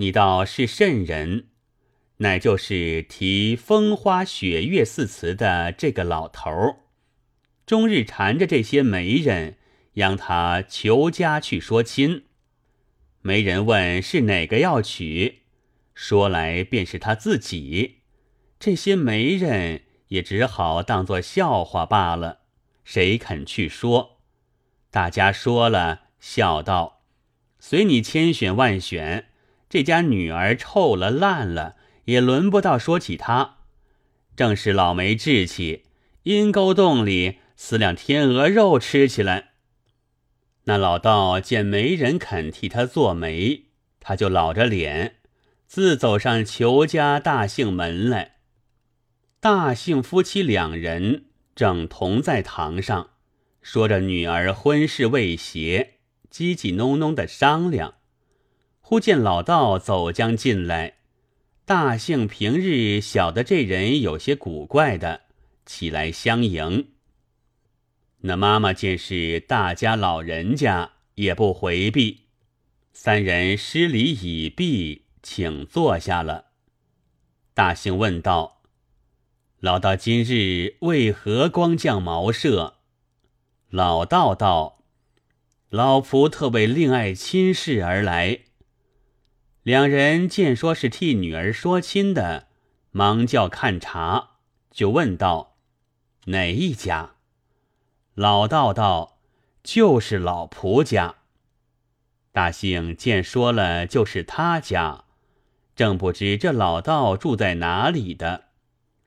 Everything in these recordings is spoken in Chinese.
你道是甚人？乃就是提风花雪月四词的这个老头儿，终日缠着这些媒人，央他求家去说亲。媒人问是哪个要娶，说来便是他自己。这些媒人也只好当作笑话罢了，谁肯去说？大家说了，笑道：“随你千选万选，这家女儿臭了烂了，也轮不到说起她。正是老梅志气，阴沟洞里撕两天鹅肉吃起来。”那老道见没人肯替他做媒，他就老着脸，自走上裘家大姓门来。大姓夫妻两人正同在堂上。说着女儿婚事未协，叽叽哝哝的商量。忽见老道走将进来，大姓平日晓得这人有些古怪的，起来相迎。那妈妈见是大家老人家，也不回避，三人施礼已毕，请坐下了。大姓问道：“老道今日为何光降茅舍？”老道道：“老仆特为另爱亲事而来。”两人见说是替女儿说亲的，忙叫看茶，就问道：“哪一家？”老道道：“就是老仆家。”大兴见说了就是他家，正不知这老道住在哪里的，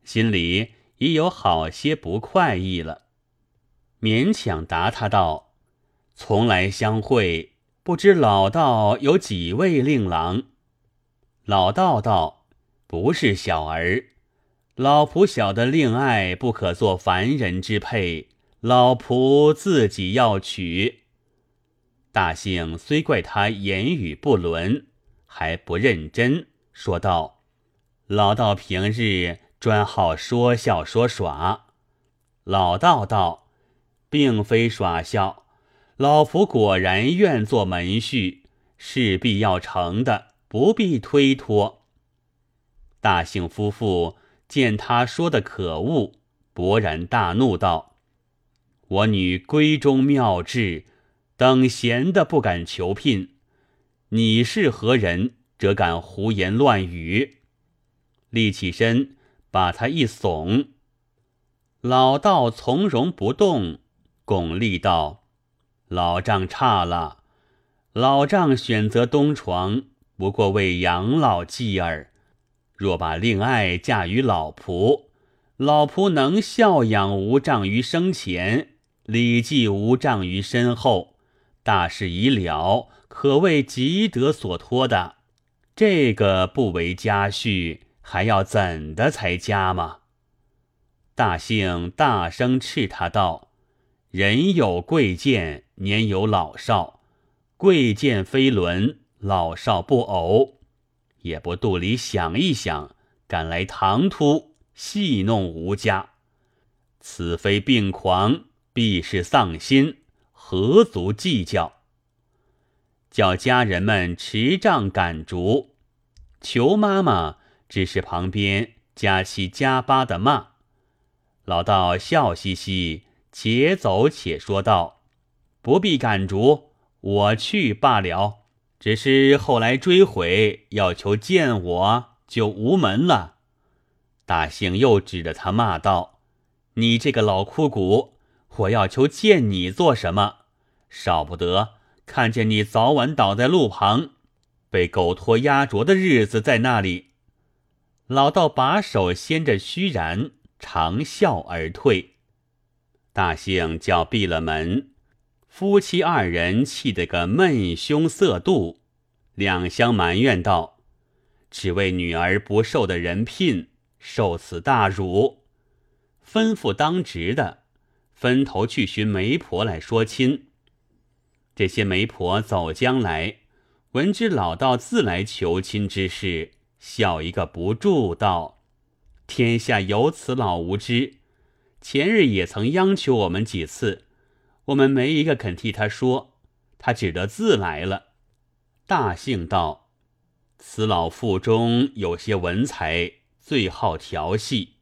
心里已有好些不快意了。勉强答他道：“从来相会，不知老道有几位令郎？”老道道：“不是小儿，老仆晓得令爱不可做凡人之配，老仆自己要娶。”大兴虽怪他言语不伦，还不认真，说道：“老道平日专好说笑说耍。”老道道。并非耍笑，老仆果然愿做门婿，势必要成的，不必推脱。大姓夫妇见他说的可恶，勃然大怒道：“我女闺中妙质，等闲的不敢求聘，你是何人，则敢胡言乱语？”立起身，把他一耸。老道从容不动。巩俐道：“老丈差了，老丈选择东床，不过为养老计儿。若把令爱嫁与老仆，老仆能孝养无障于生前，礼记无障于身后，大事已了，可谓极得所托的。这个不为家婿，还要怎的才佳吗？”大姓大声斥他道。人有贵贱，年有老少，贵贱非伦，老少不偶，也不肚里想一想，赶来唐突戏弄吴家，此非病狂，必是丧心，何足计较？叫家人们持杖赶逐，求妈妈只是旁边加七加八的骂，老道笑嘻嘻。且走且说道：“不必赶逐，我去罢了。只是后来追悔，要求见我，就无门了。”大兴又指着他骂道：“你这个老枯骨，我要求见你做什么？少不得看见你早晚倒在路旁，被狗拖压着的日子在那里。”老道把手掀着虚然，长啸而退。大兴叫闭了门，夫妻二人气得个闷胸色肚，两相埋怨道：“只为女儿不受的人聘，受此大辱。”吩咐当值的分头去寻媒婆来说亲。这些媒婆走将来，闻知老道自来求亲之事，笑一个不住，道：“天下有此老无知。”前日也曾央求我们几次，我们没一个肯替他说，他只得自来了。大姓道：“此老腹中有些文才，最好调戏。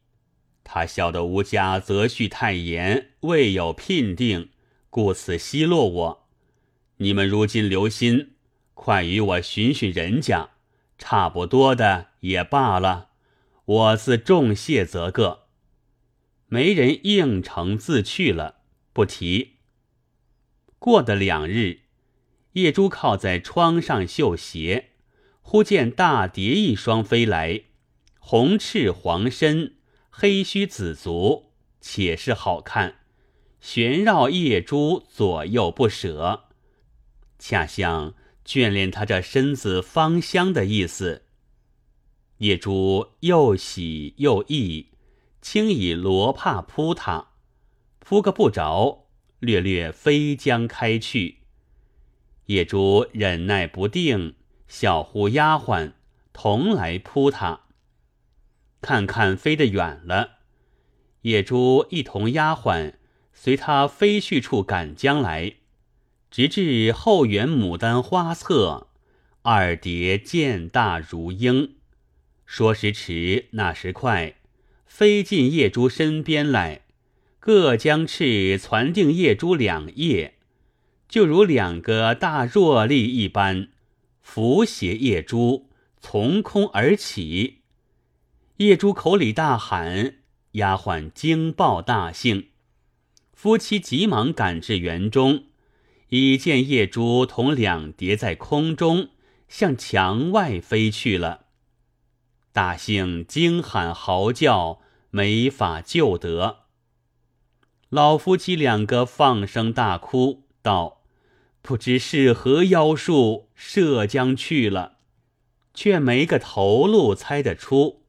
他晓得吴家择婿太严，未有聘定，故此奚落我。你们如今留心，快与我寻寻人家，差不多的也罢了。我自重谢则个。没人应承，自去了，不提。过的两日，叶珠靠在窗上绣鞋。忽见大蝶一双飞来，红翅黄身，黑须紫足，且是好看，旋绕叶珠左右不舍，恰像眷恋他这身子芳香的意思。叶珠又喜又意，轻以罗帕扑他，扑个不着，略略飞将开去。野猪忍耐不定。小呼丫鬟同来扑他，看看飞得远了，野猪一同丫鬟随他飞去处赶将来，直至后园牡丹花侧，二蝶渐大如鹰，说时迟，那时快，飞进夜珠身边来，各将翅攒定夜珠两叶，就如两个大若粒一般。伏斜夜珠从空而起，夜珠口里大喊，丫鬟惊报大幸。夫妻急忙赶至园中，已见夜珠同两蝶在空中向墙外飞去了。大幸惊喊嚎叫，没法救得。老夫妻两个放声大哭，道。不知是何妖术，射将去了，却没个头路猜得出。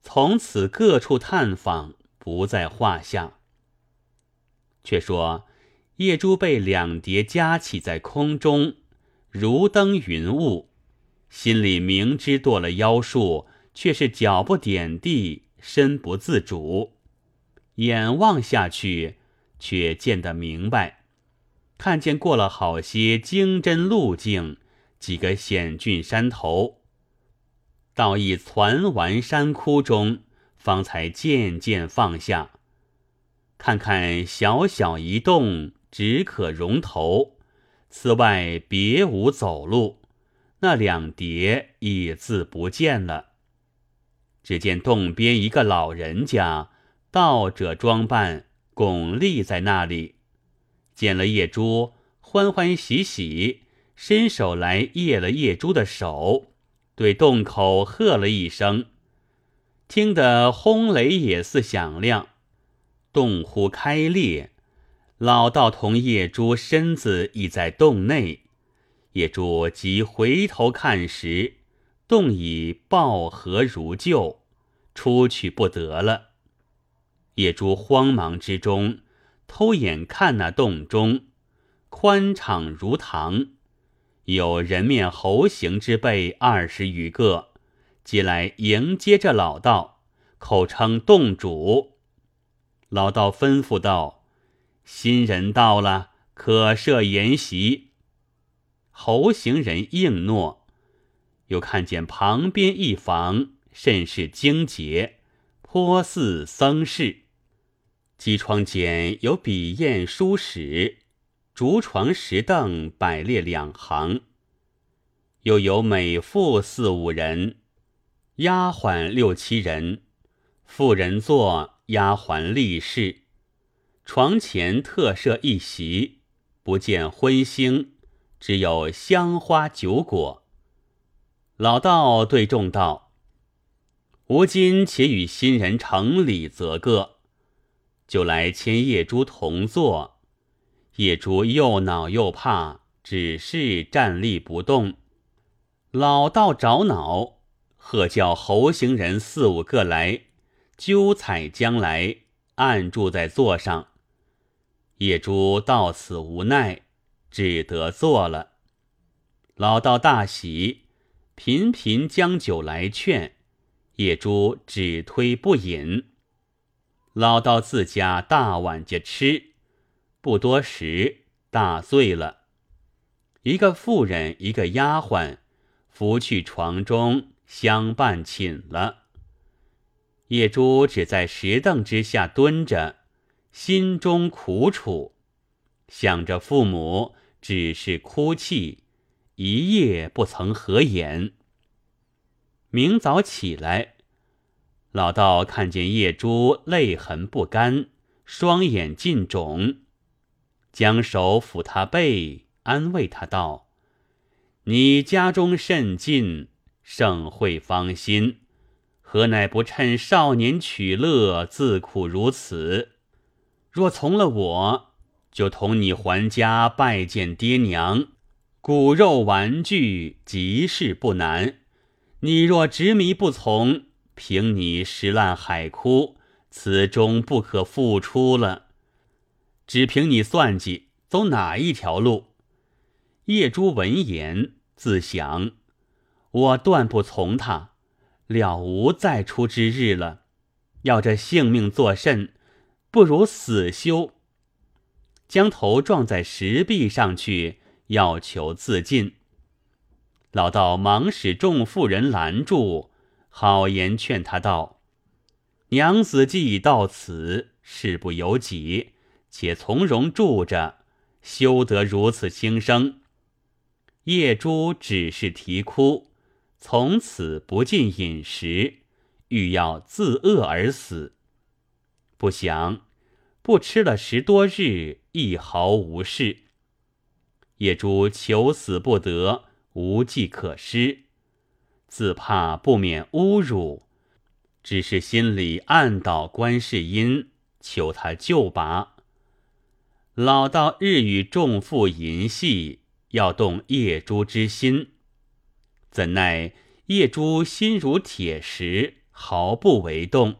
从此各处探访不在话下。却说夜珠被两蝶夹起在空中，如登云雾，心里明知堕了妖术，却是脚不点地，身不自主，眼望下去，却见得明白。看见过了好些经真路径，几个险峻山头，到一攒完山窟中，方才渐渐放下。看看小小一洞，只可容头，此外别无走路。那两叠已自不见了。只见洞边一个老人家，道者装扮，拱立在那里。见了叶珠，欢欢喜喜，伸手来掖了叶珠的手，对洞口喝了一声，听得轰雷也似响亮，洞忽开裂，老道同叶珠身子已在洞内，叶珠即回头看时，洞已抱合如旧，出去不得了。野猪慌忙之中。偷眼看那洞中，宽敞如堂，有人面猴形之辈二十余个，即来迎接着老道，口称洞主。老道吩咐道：“新人到了，可设筵席。”猴形人应诺。又看见旁边一房甚是精洁，颇似僧室。机窗间有笔砚书史，竹床石凳摆列两行，又有美妇四五人，丫鬟六七人，妇人坐，丫鬟立侍。床前特设一席，不见荤腥，只有香花酒果。老道对众道：“吾今且与新人成礼，则个。”就来牵叶珠同坐，叶珠又恼又怕，只是站立不动。老道着恼，喝叫猴行人四五个来，揪采将来，按住在座上。叶珠到此无奈，只得坐了。老道大喜，频频将酒来劝，叶珠只推不饮。老道自家大碗家吃，不多时大醉了。一个妇人，一个丫鬟，扶去床中，相伴寝了。叶珠只在石凳之下蹲着，心中苦楚，想着父母，只是哭泣，一夜不曾合眼。明早起来，老道看见叶珠泪痕不干，双眼尽肿，将手抚他背，安慰他道。你家中甚近，盛会芳心，何乃不趁少年取乐，自苦如此？若从了我，就同你还家拜见爹娘，骨肉玩具，即是不难。你若执迷不从，凭你石烂海枯，此中不可复出了。只凭你算计，走哪一条路？叶珠闻言。自想，我断不从他，了无再出之日了。要这性命作甚？不如死休。将头撞在石壁上去，要求自尽。老道忙使众妇人拦住，好言劝他道：“娘子既已到此，事不由己，且从容住着，休得如此轻生。”叶珠只是啼哭，从此不进饮食，欲要自饿而死。不想不吃了十多日，一毫无事。叶珠求死不得，无计可施，自怕不免侮辱，只是心里暗祷观世音，求他救拔。老道日与众妇淫戏。要动叶珠之心，怎奈叶珠心如铁石，毫不为动。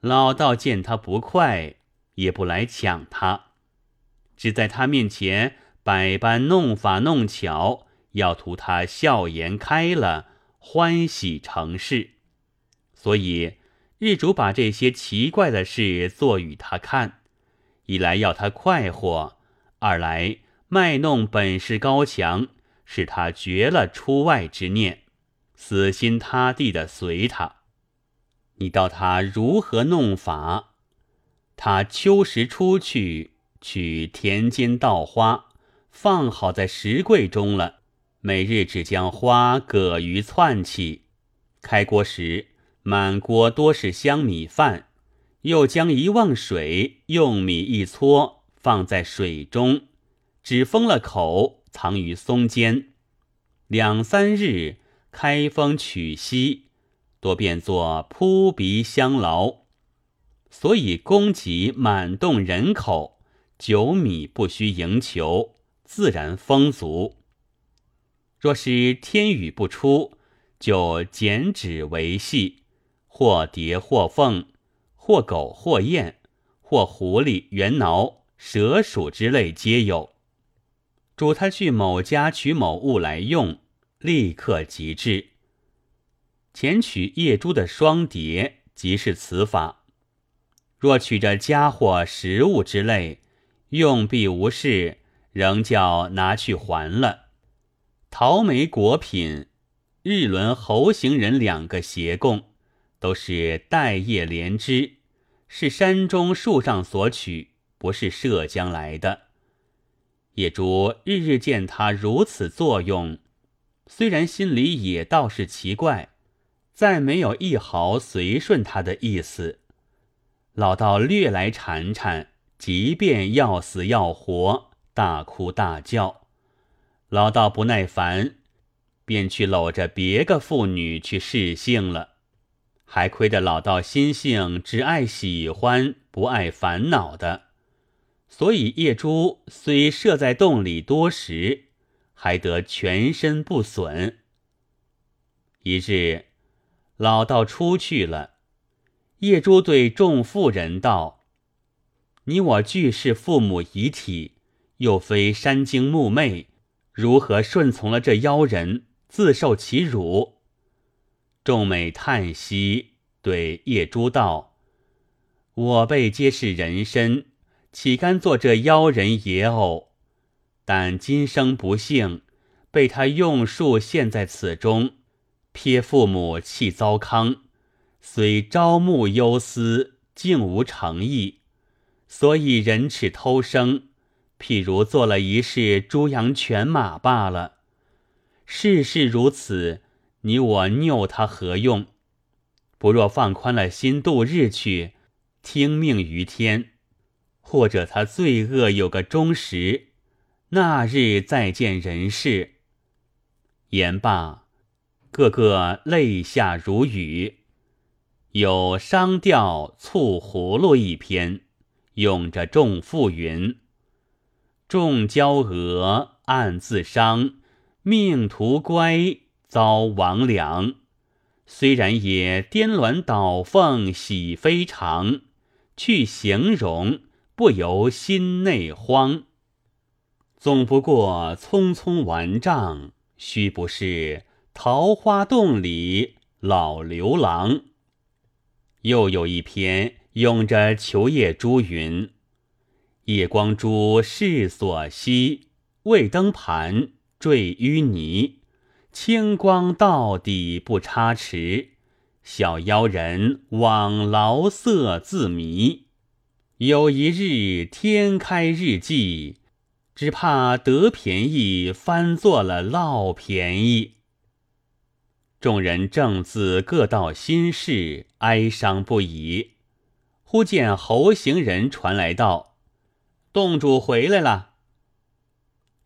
老道见他不快，也不来抢他，只在他面前百般弄法弄巧，要图他笑颜开了，欢喜成事。所以日主把这些奇怪的事做与他看，一来要他快活，二来。卖弄本事高强，使他绝了出外之念，死心塌地的随他。你道他如何弄法？他秋时出去，取田间稻花，放好在石柜中了。每日只将花葛鱼窜起，开锅时满锅多是香米饭，又将一瓮水用米一搓，放在水中。只封了口，藏于松间，两三日开封取息，多变作扑鼻香劳，所以供给满动人口，酒米不需营求，自然丰足。若是天雨不出，就剪纸为戏，或蝶或凤，或狗或雁，或狐狸、猿挠、蛇鼠之类皆有。嘱他去某家取某物来用，立刻即至。前取叶珠的双蝶，即是此法。若取着家伙、食物之类，用必无事，仍叫拿去还了。桃梅果品、日轮猴行人两个协供，都是带叶连枝，是山中树上所取，不是涉江来的。野猪日日见他如此作用，虽然心里也倒是奇怪，再没有一毫随顺他的意思。老道略来缠缠，即便要死要活，大哭大叫。老道不耐烦，便去搂着别个妇女去试性了。还亏得老道心性只爱喜欢，不爱烦恼的。所以叶珠虽设在洞里多时，还得全身不损。一日，老道出去了，叶珠对众妇人道：“你我俱是父母遗体，又非山精木魅，如何顺从了这妖人，自受其辱？”众美叹息，对叶珠道：“我辈皆是人身。”岂甘做这妖人野偶？但今生不幸，被他用术陷在此中，撇父母弃糟糠，虽朝暮忧思，竟无诚意，所以忍耻偷生，譬如做了一世猪羊犬马罢了。世事如此，你我拗他何用？不若放宽了心度日去，听命于天，或者他罪恶有个终时，那日再见人世。言罢，个个泪下如雨。有商调促葫芦一篇，咏着众妇云：“众娇娥暗自伤，命途乖遭亡良。虽然也颠鸾倒凤喜非常，去形容不由心内慌。总不过匆匆完账。”须不是桃花洞里老刘郎。又有一篇咏着秋夜朱云：“夜光珠是所惜，未登盘坠淤泥。清光到底不差池，小妖人枉劳色自迷。有一日天开日霁。”只怕得便宜，翻做了落便宜。众人正自各道心事，哀伤不已。忽见侯行人传来道：“洞主回来了。”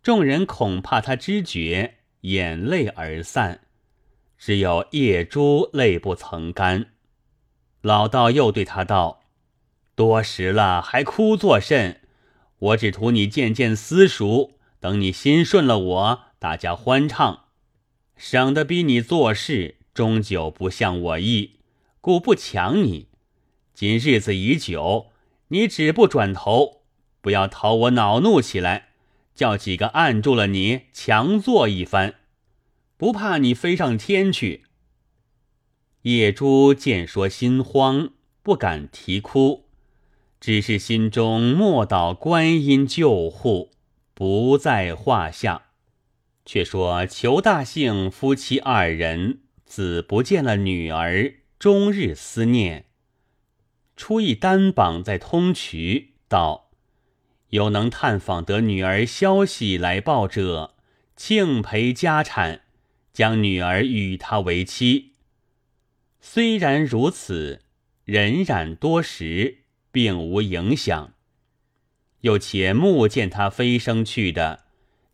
众人恐怕他知觉，眼泪而散。只有夜珠泪不曾干。老道又对他道：“多时了，还哭作甚？”我只图你渐渐私熟，等你心顺了，我大家欢畅，省得逼你做事，终究不像我意，故不强你。今日子已久，你只不转头，不要讨我恼怒起来，叫几个按住了你，强做一番，不怕你飞上天去。野猪见说心慌，不敢啼哭。只是心中默祷观音救护，不在话下。却说裘大姓夫妻二人，子不见了女儿，终日思念。初一单绑在通衢，道：“有能探访得女儿消息来报者，庆赔家产，将女儿与他为妻。”虽然如此，荏苒多时。并无影响。又且目见他飞升去的，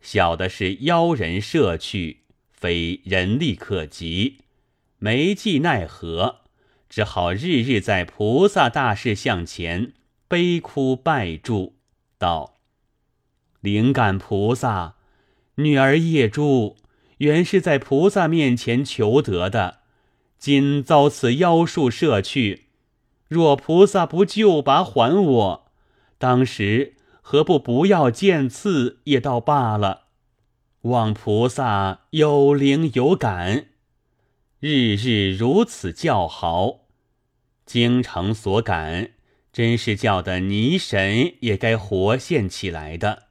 晓得是妖人射去，非人力可及，没计奈何，只好日日在菩萨大士像前悲哭拜祝，道：“灵感菩萨，女儿叶珠原是在菩萨面前求得的，今遭此妖术射去。”若菩萨不救拔还我，当时何不不要见刺也倒罢了？望菩萨有灵有感，日日如此叫好，京城所感，真是叫的泥神也该活现起来的。